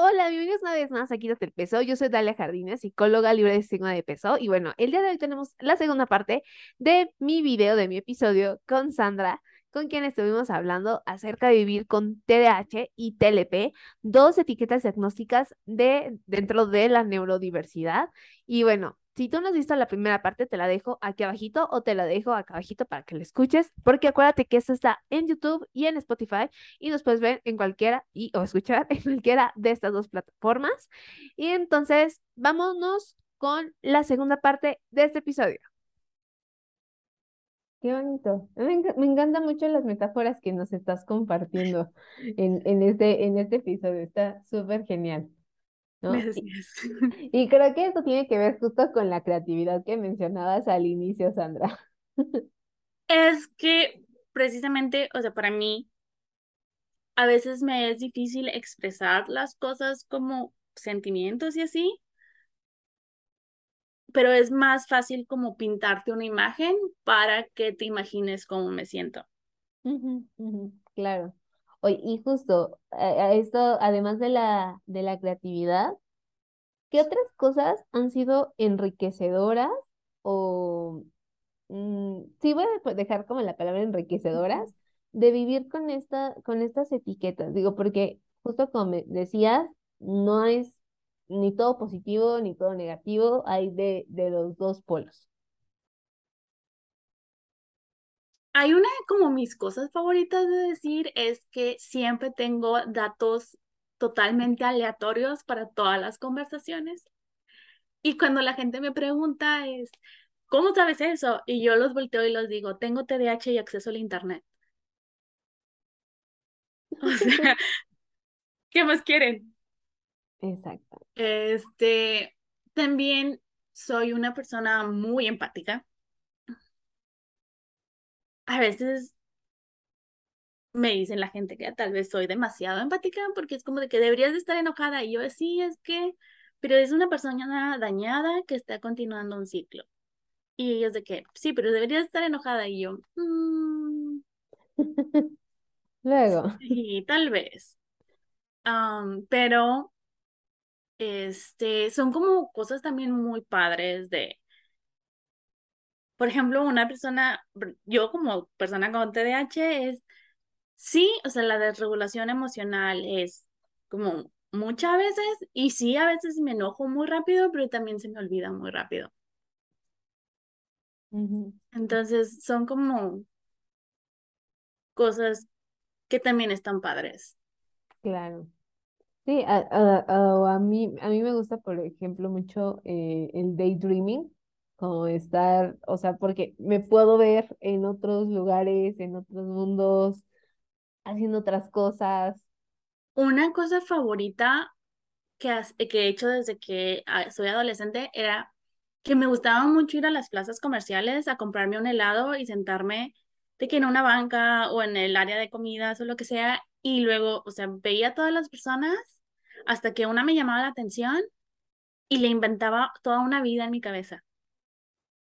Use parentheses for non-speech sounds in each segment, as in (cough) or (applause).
Hola, bienvenidos una vez más aquí desde el peso. Yo soy Dalia Jardines, psicóloga libre de signo de peso. Y bueno, el día de hoy tenemos la segunda parte de mi video, de mi episodio con Sandra, con quien estuvimos hablando acerca de vivir con TDAH y TLP, dos etiquetas diagnósticas de, dentro de la neurodiversidad. Y bueno, si tú no has visto la primera parte, te la dejo aquí abajito o te la dejo acá abajito para que la escuches, porque acuérdate que esto está en YouTube y en Spotify y nos puedes ver en cualquiera y o escuchar (laughs) en cualquiera de estas dos plataformas. Y entonces, vámonos con la segunda parte de este episodio. Qué bonito. Me, encantan mucho las metáforas que nos estás compartiendo en, en, este, en este episodio. Está súper genial. (laughs) Y, creo que esto tiene que ver justo con la creatividad que mencionabas al inicio, Sandra. (laughs) Es que precisamente, o sea, para mí, a veces me es difícil expresar las cosas como sentimientos y así, pero es más fácil como pintarte una imagen para que te imagines cómo me siento. claro. Oye, y justo a, esto, además de la, de la creatividad, ¿qué otras cosas han sido enriquecedoras o, mm, sí voy a dejar como la palabra enriquecedoras, de vivir con, esta, con estas etiquetas? Digo, porque justo como me decías, no es ni todo positivo ni todo negativo, hay de, de los dos polos. Hay una como mis cosas favoritas de decir es que siempre tengo datos totalmente aleatorios para todas las conversaciones. Y cuando la gente me pregunta es, ¿cómo sabes eso? Y yo los volteo y los digo, tengo TDAH y acceso al Internet. (laughs) O sea, (laughs) ¿qué más quieren? Exacto. Este, también soy una persona muy empática a veces me dicen la gente que tal vez soy demasiado empática porque es como de que deberías de estar enojada y yo sí, es que, pero es una persona dañada que está continuando un ciclo. Y ellos de que, sí, pero deberías estar enojada y yo, mm, (laughs) luego. Sí, tal vez. pero, este, son como cosas también muy padres de, por ejemplo, una persona, yo como persona con TDAH es, sí, o sea, la desregulación emocional es como muchas veces y sí, a veces me enojo muy rápido, pero también se me olvida muy rápido. Entonces, son como cosas que también están padres. Claro. Sí, a, mí, a mí me gusta, por ejemplo, mucho eh, el daydreaming, como estar, o sea, porque me puedo ver en otros lugares, en otros mundos, haciendo otras cosas. Una cosa favorita que, que he hecho desde que ah, soy adolescente era que me gustaba mucho ir a las plazas comerciales a comprarme un helado y sentarme de que en una banca o en el área de comidas o lo que sea, y luego, o sea, veía a todas las personas hasta que una me llamaba la atención y le inventaba toda una vida en mi cabeza.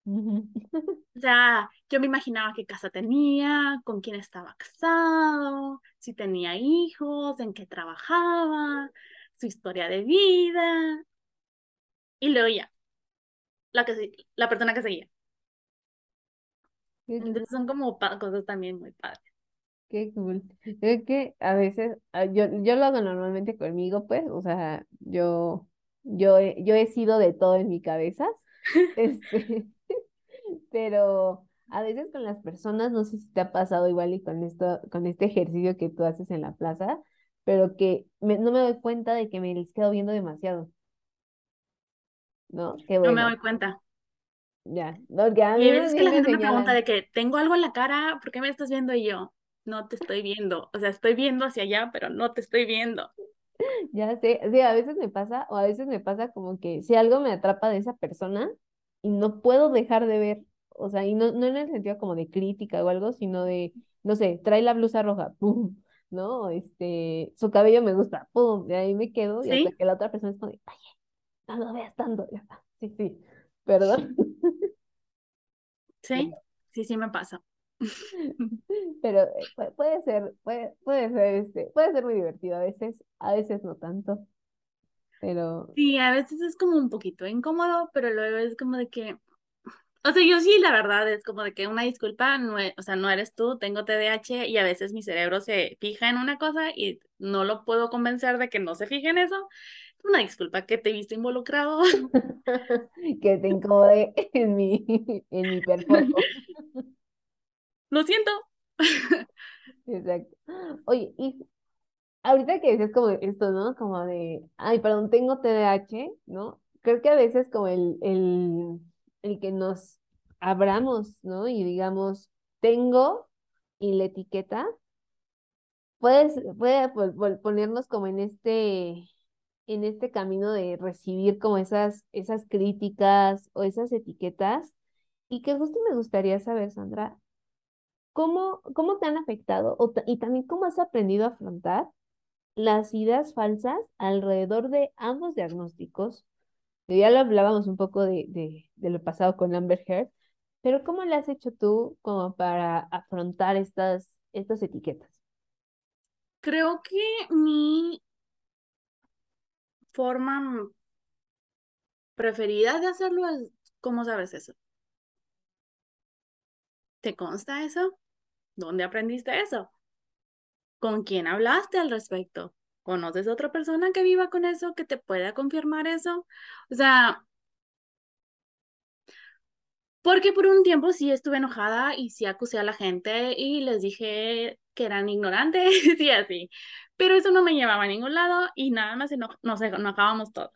(laughs) O sea, yo me imaginaba qué casa tenía, con quién estaba casado, si tenía hijos, en qué trabajaba, su historia de vida. Y luego ya, la, que, la persona que seguía. Entonces son como cosas también muy padres. Qué cool. Es que a veces, ah, yo, yo lo hago normalmente conmigo, pues, o sea, yo, yo, yo he sido de todo en mi cabeza. (laughs) Este, pero a veces con las personas, no sé si te ha pasado igual y con esto, con este ejercicio que tú haces en la plaza, pero que no me doy cuenta de que me les quedo viendo demasiado. ¿No? Qué bueno. No me doy cuenta. Ya, no, ya. Y a veces que la gente me pregunta de que tengo algo en la cara, ¿por qué me estás viendo? Y yo, no te estoy viendo. O sea, estoy viendo hacia allá, pero no te estoy viendo. Ya sé, sí, a veces me pasa, o a veces me pasa como que si algo me atrapa de esa persona y no puedo dejar de ver o sea, y no, no en el sentido como de crítica o algo, sino de, no sé, trae la blusa roja, (laughs) pum, ¿no? Este, su cabello me gusta, pum, de ahí me quedo y hasta que la otra persona es como, oye, no lo veas tanto, ya está, sí, sí, perdón. Sí, sí, (laughs) sí me pasa. (laughs) Pero eh, puede ser, puede, puede ser, este, puede ser muy divertido a veces, a veces no tanto. Pero Sí, a veces es como un poquito incómodo, pero luego es como de que, o sea, yo sí, la verdad, es como de que una disculpa, no e- o sea, no eres tú, tengo TDAH y a veces mi cerebro se fija en una cosa y no lo puedo convencer de que no se fije en eso. Una disculpa que te he visto involucrado. (laughs) que te incomode (laughs) en mi, en mi performance. (laughs) Lo siento. Exacto. Oye, y ahorita que dices como esto, ¿no? Como de, ay, perdón, tengo TDAH, ¿no? Creo que a veces como el, el, el que nos abramos, ¿no? Y digamos, tengo y la etiqueta, puedes, puede ponernos como en este, en este camino de recibir como esas, esas críticas o esas etiquetas. Y que justo me gustaría saber, Sandra, ¿cómo, cómo te han afectado y también cómo has aprendido a afrontar las ideas falsas alrededor de ambos diagnósticos? Ya lo hablábamos un poco de, de, de lo pasado con Amber Heard, pero ¿cómo le has hecho tú como para afrontar estas, estas etiquetas? Creo que mi forma preferida de hacerlo es, ¿cómo sabes eso? ¿Te consta eso? ¿Dónde aprendiste eso? ¿Con quién hablaste al respecto? ¿Conoces otra persona que viva con eso, que te pueda confirmar eso? O sea, porque por un tiempo sí estuve enojada y sí acusé a la gente y les dije que eran ignorantes (laughs) y así, pero eso no me llevaba a ningún lado y nada más eno- nos enojábamos todos.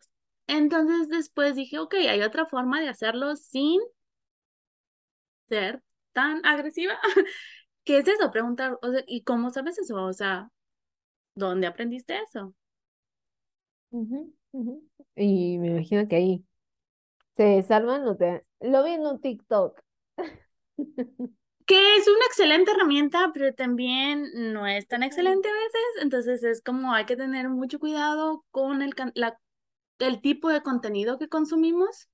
Entonces después dije, ok, hay otra forma de hacerlo sin ser tan agresiva. (laughs) ¿Qué es eso? Preguntar, o sea, ¿y cómo sabes eso? O sea, ¿dónde aprendiste eso? Ujú, ujú. Y me imagino que ahí se desarman, o te... lo vi en un TikTok. (laughs) Que es una excelente herramienta, pero también no es tan excelente a veces. Entonces es como hay que tener mucho cuidado con el, can- la, el tipo de contenido que consumimos,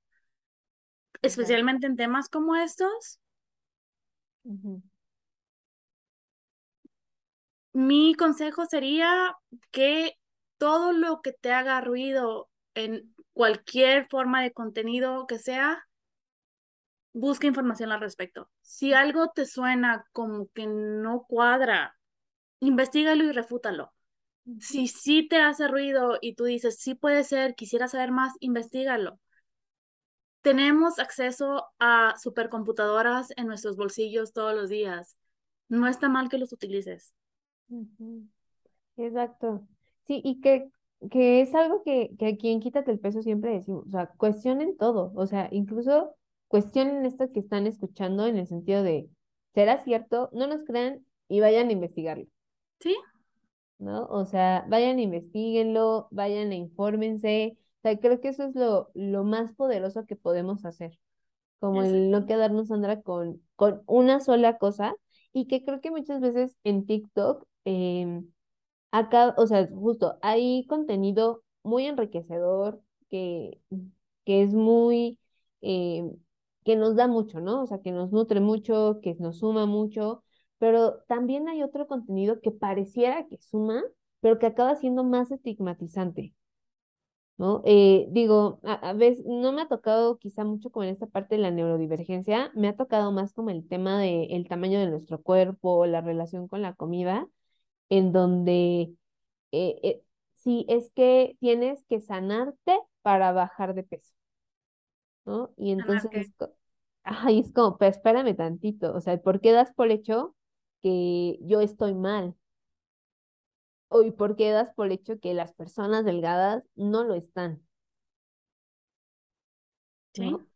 especialmente en temas como estos. Ujú, Mi consejo sería que todo lo que te haga ruido en cualquier forma de contenido que sea, busca información al respecto. Si algo te suena como que no cuadra, investigalo y refútalo. Si sí te hace ruido y tú dices, sí puede ser, quisiera saber más, investigalo. Tenemos acceso a supercomputadoras en nuestros bolsillos todos los días. No está mal que los utilices. Ujú. Exacto. Sí, y que, que es algo que, que aquí en Quítate el Peso siempre decimos, o sea, cuestionen todo, o sea, incluso cuestionen esto que están escuchando en el sentido de, ¿será cierto? No nos crean y vayan a investigarlo, ¿Sí? ¿no? O sea, vayan, investiguenlo, vayan e infórmense. O sea, creo que eso es lo, lo más poderoso que podemos hacer, como el no Exacto. quedarnos, Sandra, con, con una sola cosa y que creo que muchas veces en TikTok, em, acá, o sea, justo hay contenido muy enriquecedor que, que es muy, eh, que nos da mucho, ¿no? O sea, que nos nutre mucho, que nos suma mucho, pero también hay otro contenido que pareciera que suma, pero que acaba siendo más estigmatizante. ¿No? Eh, digo, a, veces no me ha tocado quizá mucho como en esta parte de la neurodivergencia, me ha tocado más como el tema del tamaño de nuestro cuerpo, la relación con la comida, en donde eh, eh, sí, es que tienes que sanarte para bajar de peso, ¿no? Y Ganar entonces es, ay, es como, pero espérame tantito, o sea, ¿por qué das por hecho que yo estoy mal? ¿O y por qué das por hecho que las personas delgadas no lo están, ¿Sí? ¿no?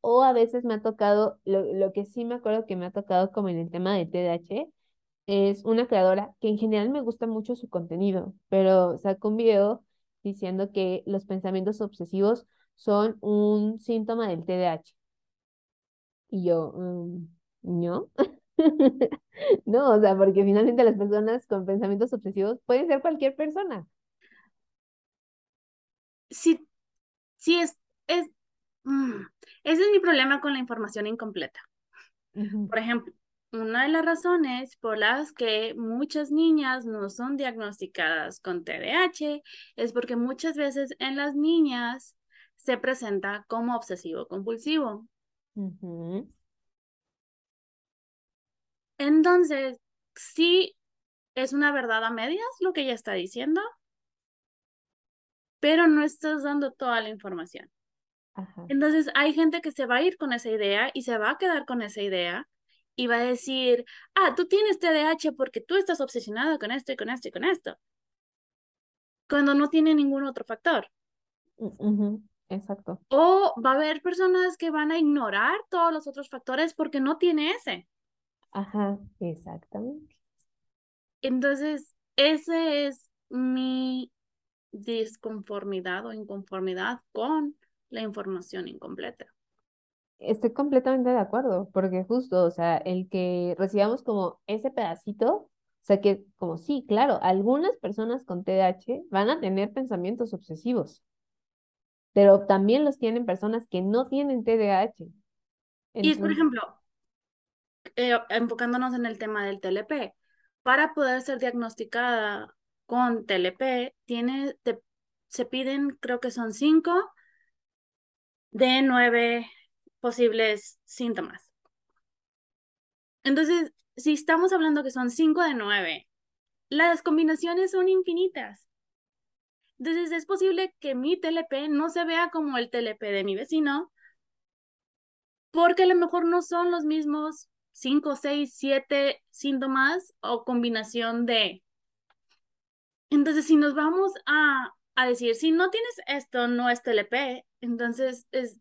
O a veces me ha tocado, lo, lo que sí me acuerdo que me ha tocado como en el tema de TDAH, es una creadora que en general me gusta mucho su contenido, pero sacó un video diciendo que los pensamientos obsesivos son un síntoma del TDAH. Y yo, mm, ¿no? (laughs) No, o sea, porque finalmente las personas con pensamientos obsesivos pueden ser cualquier persona. Sí, sí es, es, mm, ese es mi problema con la información incompleta. Por ejemplo, una de las razones por las que muchas niñas no son diagnosticadas con TDAH es porque muchas veces en las niñas se presenta como obsesivo compulsivo. Entonces, sí es una verdad a medias lo que ella está diciendo, pero no estás dando toda la información. Entonces, hay gente que se va a ir con esa idea y se va a quedar con esa idea y va a decir, ah, tú tienes TDAH porque tú estás obsesionado con esto y con esto y con esto. Cuando no tiene ningún otro factor. Exacto. O va a haber personas que van a ignorar todos los otros factores porque no tiene ese. Ajá, exactamente. Entonces, ese es mi disconformidad o inconformidad con la información incompleta. Estoy completamente de acuerdo, porque justo, o sea, el que recibamos como ese pedacito, o sea, que como sí, claro, algunas personas con TDAH van a tener pensamientos obsesivos, pero también los tienen personas que no tienen TDAH. Y, por ejemplo, eh, enfocándonos en el tema del TLP, para poder ser diagnosticada con TLP, tiene, se piden, creo que son cinco de nueve posibles síntomas. Entonces, si estamos hablando que son 5 de 9, las combinaciones son infinitas. Entonces, es posible que mi TLP no se vea como el TLP de mi vecino, porque a lo mejor no son los mismos 5, 6, 7 síntomas o combinación de. Entonces, si nos vamos a, a decir, si no tienes esto, no es TLP, entonces es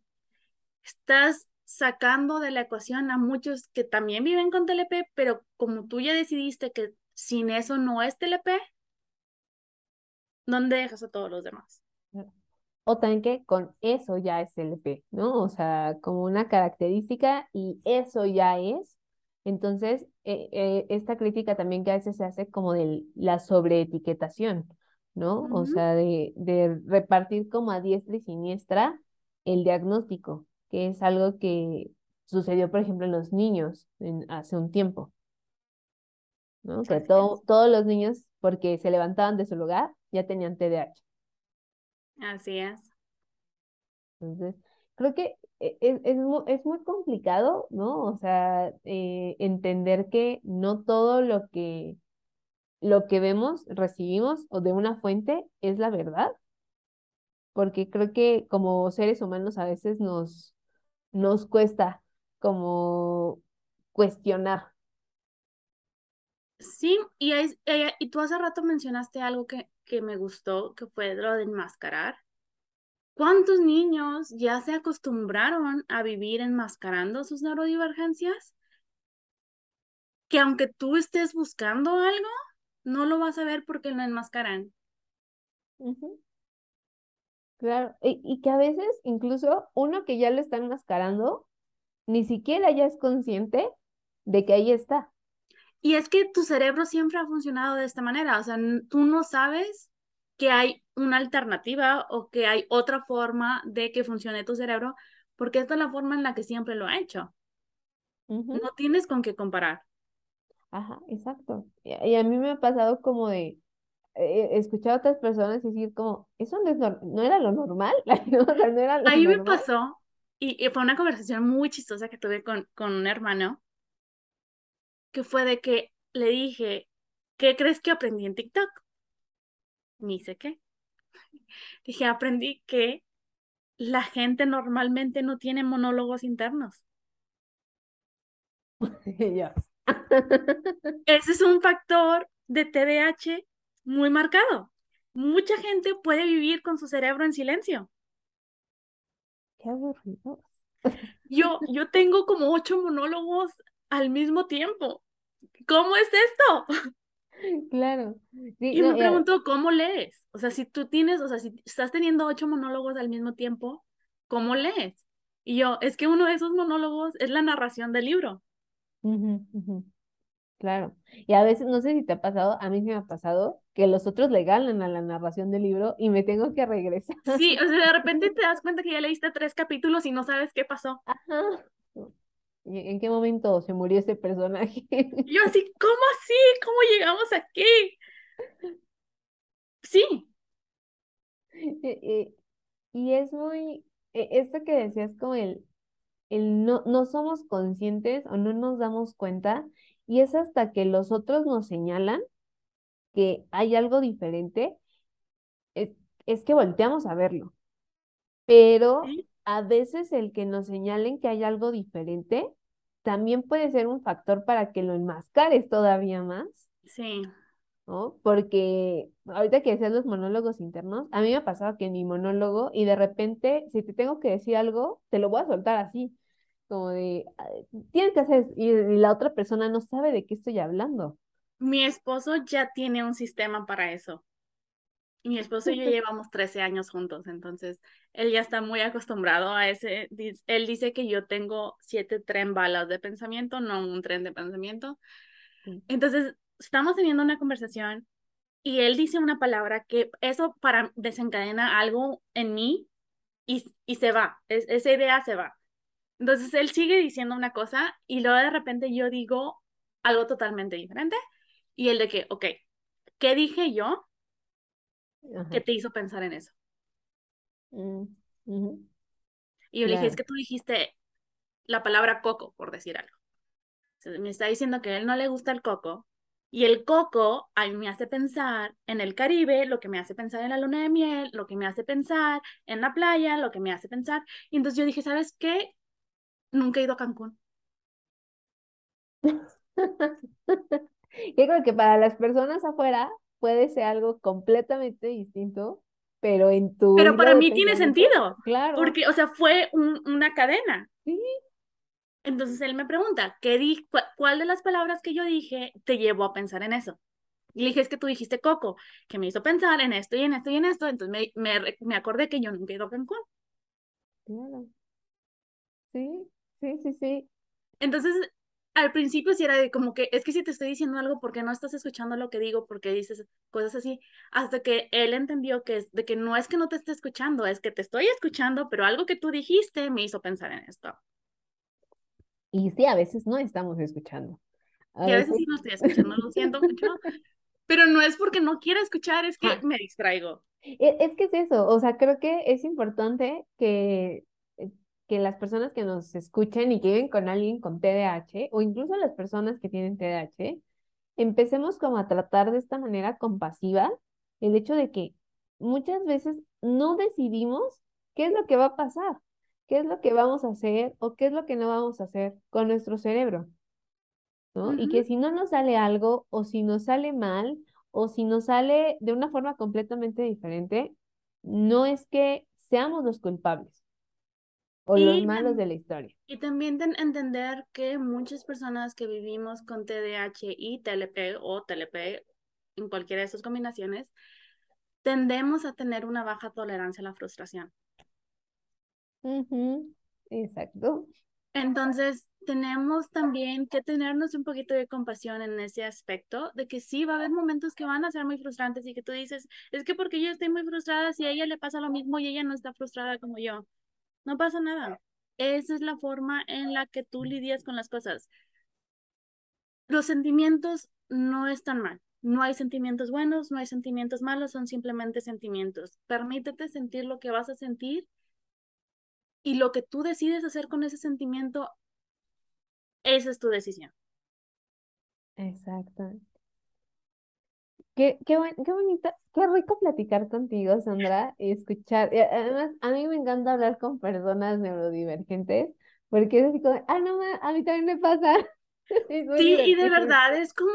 estás sacando de la ecuación a muchos que también viven con TLP, pero como tú ya decidiste que sin eso no es TLP, ¿dónde dejas a todos los demás? O también que con eso ya es TLP, ¿no? O sea, como una característica y eso ya es. Entonces, eh, eh, esta crítica también que a veces se hace como de la sobreetiquetación, ¿no? O sea, de, de repartir como a diestra y siniestra el diagnóstico que es algo que sucedió, por ejemplo, en los niños hace un tiempo. ¿no? Que todos los niños, porque se levantaban de su lugar, ya tenían TDAH. Así es. Entonces, creo que e, e, es, es, muy, es muy complicado, ¿no? O sea, eh, entender que no todo lo que, lo que vemos, recibimos o de una fuente es la verdad, porque creo que como seres humanos a veces nos, nos cuesta como cuestionar. Sí, y, es, eh, y tú hace rato mencionaste algo que, que me gustó, que fue lo de enmascarar. ¿Cuántos niños ya se acostumbraron a vivir enmascarando sus neurodivergencias? Que aunque tú estés buscando algo, no lo vas a ver porque lo enmascaran. Claro, y, que a veces incluso uno que ya lo está enmascarando, ni siquiera ya es consciente de que ahí está. Y es que tu cerebro siempre ha funcionado de esta manera, o sea, tú no sabes que hay una alternativa o que hay otra forma de que funcione tu cerebro, porque esta es la forma en la que siempre lo ha hecho. No tienes con qué comparar. Ajá, exacto. y a mí me ha pasado como de, escuchar a otras personas decir como, eso no, era lo normal, (laughs) Ahí me pasó, y, fue una conversación muy chistosa que tuve con, con un hermano, que fue de que le dije, ¿qué crees que aprendí en TikTok? Ni sé qué. (laughs) Dije, aprendí que la gente normalmente no tiene monólogos internos. (laughs) Ese es un factor de TDAH muy marcado. Mucha gente puede vivir con su cerebro en silencio. Qué aburrido. Yo, yo tengo como ocho monólogos al mismo tiempo. ¿Cómo es esto? (laughs) Claro. y me pregunto, ¿cómo lees? O sea, si tú tienes, o sea, si estás teniendo ocho monólogos al mismo tiempo, ¿cómo lees? Y yo, es que uno de esos monólogos es la narración del libro. Claro. Y a veces, no sé si te ha pasado, a mí me ha pasado que los otros le ganan a la narración del libro y me tengo que regresar. Sí, o sea, de (laughs) repente te das cuenta que ya leíste tres capítulos y no sabes qué pasó. Ajá. ¿En qué momento se murió ese personaje? (laughs) Yo (laughs) así, ¿cómo así? ¿Cómo llegamos aquí? Sí. Y, y es muy, e- esto que decías como el, el no, no somos conscientes o no nos damos cuenta y es hasta que los otros nos señalan que hay algo diferente, es, es que volteamos a verlo. Pero a veces el que nos señalen que hay algo diferente también puede ser un factor para que lo enmascares todavía más, Sí. ¿no? Porque ahorita que decías los monólogos internos, a mí me ha pasado que en mi monólogo y de repente, si te tengo que decir algo, te lo voy a soltar así, como de, "Ay, tienes que hacer, y, y la otra persona no sabe de qué estoy hablando. Mi esposo ya tiene un sistema para eso. Mi esposo y yo (laughs) llevamos 13 años juntos, entonces él ya está muy acostumbrado a ese. Él dice que yo tengo siete tren balas de pensamiento, no un tren de pensamiento. Entonces, estamos teniendo una conversación y él dice una palabra que eso para desencadena algo en mí y, y se va, es- esa idea se va. Entonces, él sigue diciendo una cosa y luego de repente yo digo algo totalmente diferente y él de que, ok, ¿qué dije yo Ajá. que te hizo pensar en eso? Mm. Y yo le dije, es que tú dijiste la palabra coco, por decir algo. Entonces, me está diciendo que a él no le gusta el coco. Y el coco a mí me hace pensar en el Caribe, lo que me hace pensar en la luna de miel, lo que me hace pensar en la playa, lo que me hace pensar. Y entonces yo dije, ¿sabes qué? Nunca he ido a Cancún. Yo creo que para las personas afuera puede ser algo completamente distinto, pero en tu Pero para mí tiene sentido, claro, porque, o sea, fue un- una cadena. sí, Entonces él me pregunta, ¿qué di cu- ¿cuál de las palabras que yo dije te llevó a pensar en eso? Y le dije, es que tú dijiste coco, que me hizo pensar en esto y en esto y en esto. Entonces me, me, me acordé que yo nunca he ido a Cancún. claro, sí, sí, sí, sí, Entonces, al principio sí era de como que, es que si te estoy diciendo algo, ¿por qué no estás escuchando lo que digo? ¿Por qué dices cosas así? Hasta que él entendió que es de que no es que no te esté escuchando, es que te estoy escuchando, pero algo que tú dijiste me hizo pensar en esto. y sí, a veces no estamos escuchando, a Y a veces veces, sí no estoy escuchando, lo siento mucho, pero no es porque no quiera escuchar, es que Ajá. me distraigo. E- Es que es eso, o sea, creo que es importante que, que las personas que nos escuchen y que viven con alguien con TDAH, o incluso las personas que tienen TDAH, empecemos como a tratar de esta manera compasiva el hecho de que muchas veces no decidimos qué es lo que va a pasar, qué es lo que vamos a hacer o qué es lo que no vamos a hacer con nuestro cerebro, ¿no? Y que si no nos sale algo o si nos sale mal o si nos sale de una forma completamente diferente, no es que seamos los culpables o los Y, malos tam- de la historia. y también ten- entender que muchas personas que vivimos con TDAH y TLP o TLP, en cualquiera de esas combinaciones, tendemos a tener una baja tolerancia a la frustración. Ujú, Exacto. Entonces, tenemos también que tenernos un poquito de compasión en ese aspecto, de que sí va a haber momentos que van a ser muy frustrantes y que tú dices, es que porque yo estoy muy frustrada, si a ella le pasa lo mismo y ella no está frustrada como yo, no pasa nada. Esa es la forma en la que tú lidias con las cosas. Los sentimientos no están mal. No hay sentimientos buenos, no hay sentimientos malos, son simplemente sentimientos. Permítete sentir lo que vas a sentir y lo que tú decides hacer con ese sentimiento, esa es tu decisión. Exacto. Qué, qué, qué bonito, qué rico platicar contigo, Sandra, y escuchar. y además, a mí me encanta hablar con personas neurodivergentes, porque es así como, ah, no, a mí también me pasa. (laughs) Sí, y de verdad es como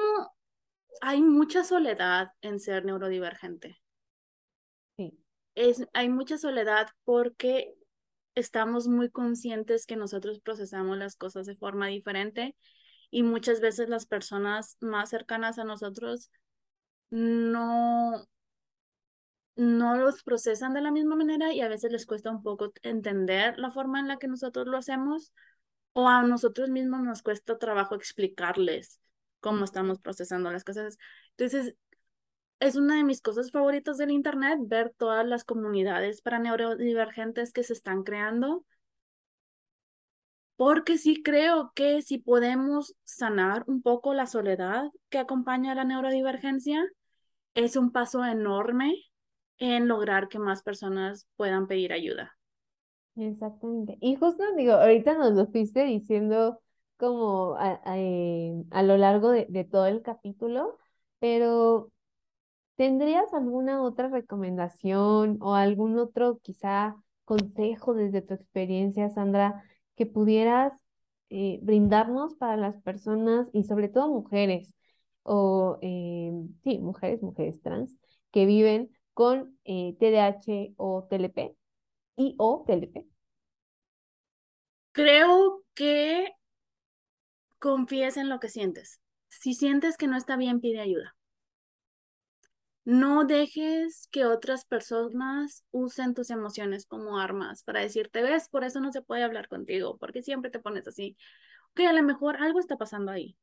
hay mucha soledad en ser neurodivergente. Sí, Es, hay mucha soledad porque estamos muy conscientes que nosotros procesamos las cosas de forma diferente y muchas veces las personas más cercanas a nosotros no, no los procesan de la misma manera y a veces les cuesta un poco entender la forma en la que nosotros lo hacemos o a nosotros mismos nos cuesta trabajo explicarles cómo estamos procesando las cosas. Entonces, es una de mis cosas favoritas del internet, ver todas las comunidades para neurodivergentes que se están creando porque sí creo que si podemos sanar un poco la soledad que acompaña a la neurodivergencia, es un paso enorme en lograr que más personas puedan pedir ayuda. Exactamente. Y justo digo, ahorita nos lo fuiste diciendo como a, a, eh, a lo largo de, de todo el capítulo, pero ¿tendrías alguna otra recomendación o algún otro quizá consejo desde tu experiencia, Sandra, que pudieras eh, brindarnos para las personas y sobre todo mujeres o eh, sí, mujeres, mujeres trans que viven con eh, TDAH o TLP y o TLP? Creo que confíes en lo que sientes. Si sientes que no está bien, pide ayuda. No dejes que otras personas usen tus emociones como armas para decirte, ves, por eso no se puede hablar contigo, porque siempre te pones así. Ok, a lo mejor algo está pasando ahí.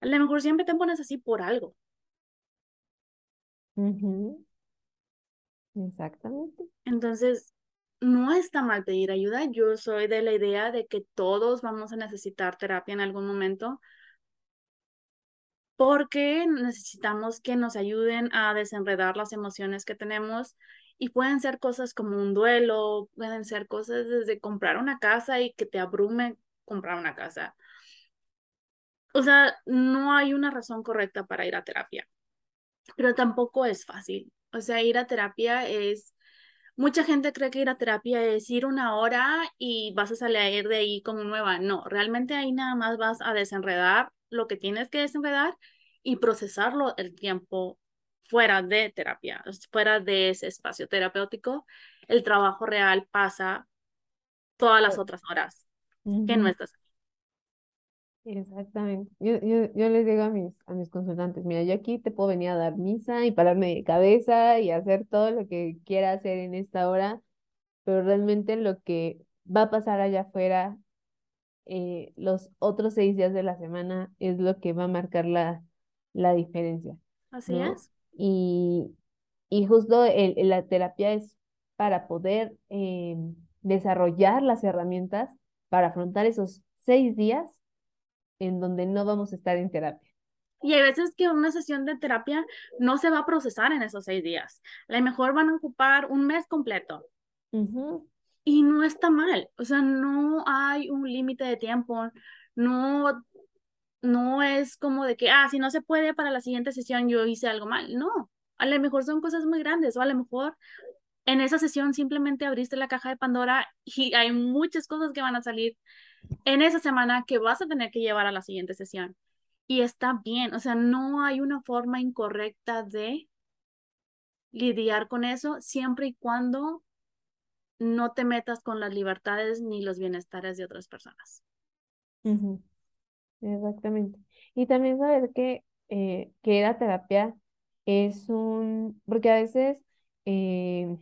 A lo mejor siempre te pones así por algo. Exactamente. Entonces, no está mal pedir ayuda. Yo soy de la idea de que todos vamos a necesitar terapia en algún momento porque necesitamos que nos ayuden a desenredar las emociones que tenemos y pueden ser cosas como un duelo, pueden ser cosas desde comprar una casa y que te abrume comprar una casa. O sea, no hay una razón correcta para ir a terapia, pero tampoco es fácil. O sea, ir a terapia es, mucha gente cree que ir a terapia es ir una hora y vas a salir de ahí como nueva. No, realmente ahí nada más vas a desenredar lo que tienes que desenredar y procesarlo el tiempo fuera de terapia, fuera de ese espacio terapéutico. El trabajo real pasa todas las otras horas que no estás Exactamente. Yo, yo, yo les digo a mis, a mis consultantes, mira, yo aquí te puedo venir a dar misa y pararme de cabeza y hacer todo lo que quiera hacer en esta hora, pero realmente lo que va a pasar allá afuera eh, los otros seis días de la semana es lo que va a marcar la, la diferencia. Así es. Y, y justo el, la terapia es para poder eh, desarrollar las herramientas para afrontar esos seis días en donde no vamos a estar en terapia. Y hay veces que una sesión de terapia no se va a procesar en esos seis días. A lo mejor van a ocupar un mes completo. Y no está mal. O sea, no hay un límite de tiempo. No, no es como de que, ah, si no se puede para la siguiente sesión yo hice algo mal. No. A lo mejor son cosas muy grandes. O a lo mejor en esa sesión simplemente abriste la caja de Pandora y hay muchas cosas que van a salir en esa semana que vas a tener que llevar a la siguiente sesión. Y está bien, o sea, no hay una forma incorrecta de lidiar con eso siempre y cuando no te metas con las libertades ni los bienestares de otras personas. Exactamente. Y también saber que, eh, que la terapia es un, porque a veces eh,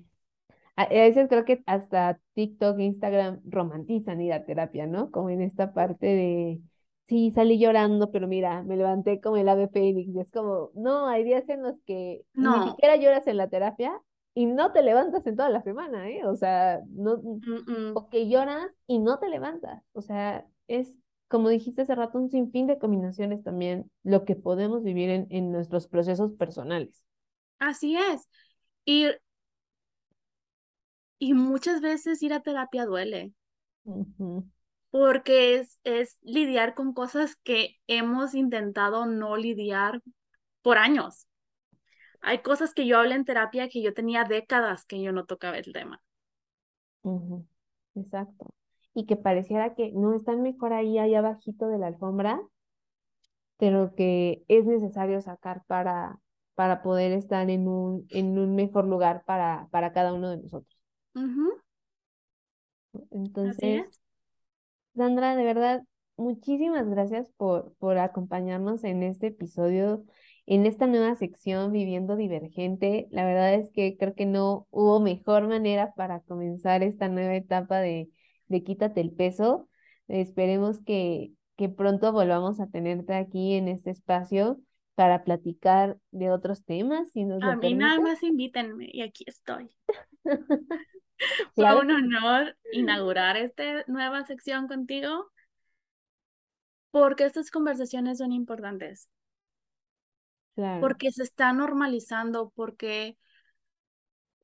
a, veces creo que hasta TikTok, Instagram romantizan ir a terapia, ¿no? Como en esta parte de, sí, salí llorando, pero mira, me levanté como el ave fénix. Y es como, no, hay días en los que ni siquiera lloras en la terapia y no te levantas en toda la semana, ¿eh? O sea, no, o que lloras y no te levantas. O sea, es, como dijiste hace rato, un sinfín de combinaciones también lo que podemos vivir en, en nuestros procesos personales. Así es. Y y muchas veces ir a terapia duele. Porque es, es lidiar con cosas que hemos intentado no lidiar por años. Hay cosas que yo hablo en terapia que yo tenía décadas que yo no tocaba el tema. Exacto. Y que pareciera que no están mejor ahí, allá abajito de la alfombra, pero que es necesario sacar para, para poder estar en un, en un mejor lugar para, para cada uno de nosotros. Entonces, Sandra, de verdad, muchísimas gracias por, por acompañarnos en este episodio, en esta nueva sección Viviendo Divergente. La verdad es que creo que no hubo mejor manera para comenzar esta nueva etapa de, de Quítate el peso. Esperemos que, que pronto volvamos a tenerte aquí en este espacio para platicar de otros temas. Si nos a mí nada más invítenme y aquí estoy. (laughs) (laughs) Fue un honor inaugurar esta nueva sección contigo. porque estas conversaciones son importantes. Claro. Porque se está normalizando, porque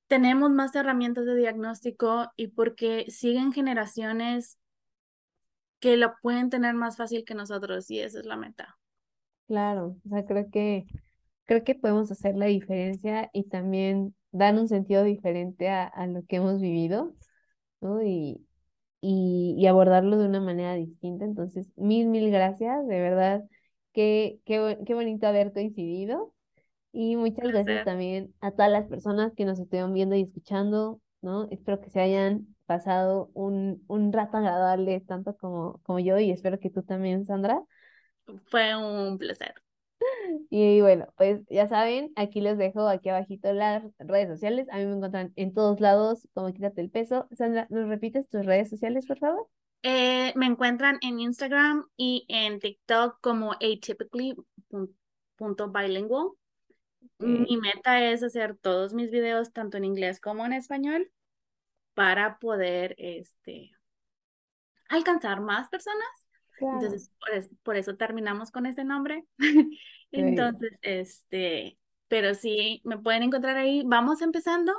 tenemos más herramientas de diagnóstico y porque siguen generaciones que lo pueden tener más fácil que nosotros y esa es la meta. Claro, o sea, creo que creo que podemos hacer la diferencia y también dar un sentido diferente a, a lo que hemos vivido, ¿no? Y, y, y abordarlo de una manera distinta. Entonces, mil, mil gracias, de verdad, qué, qué, qué bonito haber coincidido. Y muchas gracias también a todas las personas que nos estuvieron viendo y escuchando, ¿no? Espero que se hayan pasado un, un rato agradable tanto como, como yo y espero que tú también, Sandra. Fue un placer. (laughs) Y bueno, pues ya saben, aquí les dejo aquí abajito las redes sociales. A mí me encuentran en todos lados como Quítate el Peso. Sandra, ¿nos repites tus redes sociales, por favor? Eh, me encuentran en Instagram y en TikTok como atypically.bilingual. Mi meta es hacer todos mis videos tanto en inglés como en español para poder este, alcanzar más personas. Claro. Entonces, por eso, por eso terminamos con ese nombre. (laughs) Entonces, este, pero sí, me pueden encontrar ahí. Vamos empezando.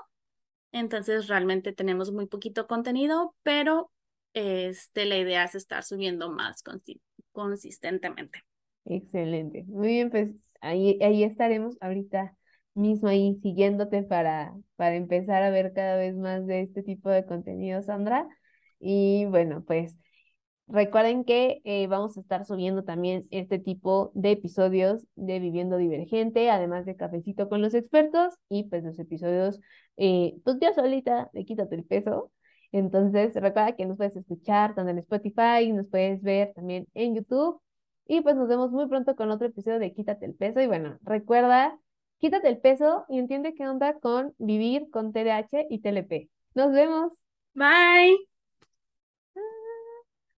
Entonces, realmente tenemos muy poquito contenido, pero este, la idea es estar subiendo más consi- consistentemente. Excelente. Muy bien, pues ahí, ahí estaremos ahorita mismo ahí siguiéndote para, para empezar a ver cada vez más de este tipo de contenido, Sandra. Y bueno, pues recuerden que eh, vamos a estar subiendo también este tipo de episodios de Viviendo Divergente, además de Cafecito con los expertos y pues los episodios, eh, pues yo solita de Quítate el peso. Entonces, recuerda que nos puedes escuchar tanto en Spotify, nos puedes ver también en YouTube. Y pues nos vemos muy pronto con otro episodio de Quítate el peso. Y bueno, recuerda, quítate el peso y entiende qué onda con vivir con TDAH y TLP. Nos vemos. Bye.